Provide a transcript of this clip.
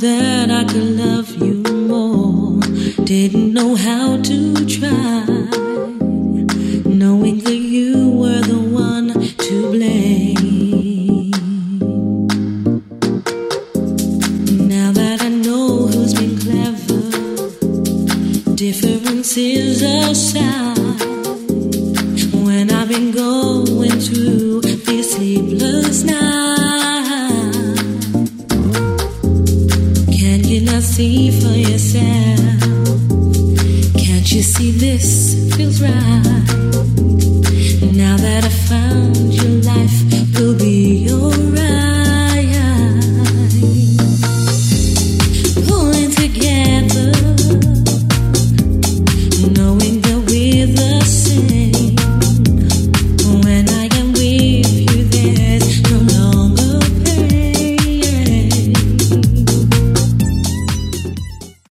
that I could love you more. Didn't know how to try. Knowing that you were the one to blame. Now that I know who's been clever, differences aside. When I've been going through these sleepless nights, see for yourself? Can't you see this feels right?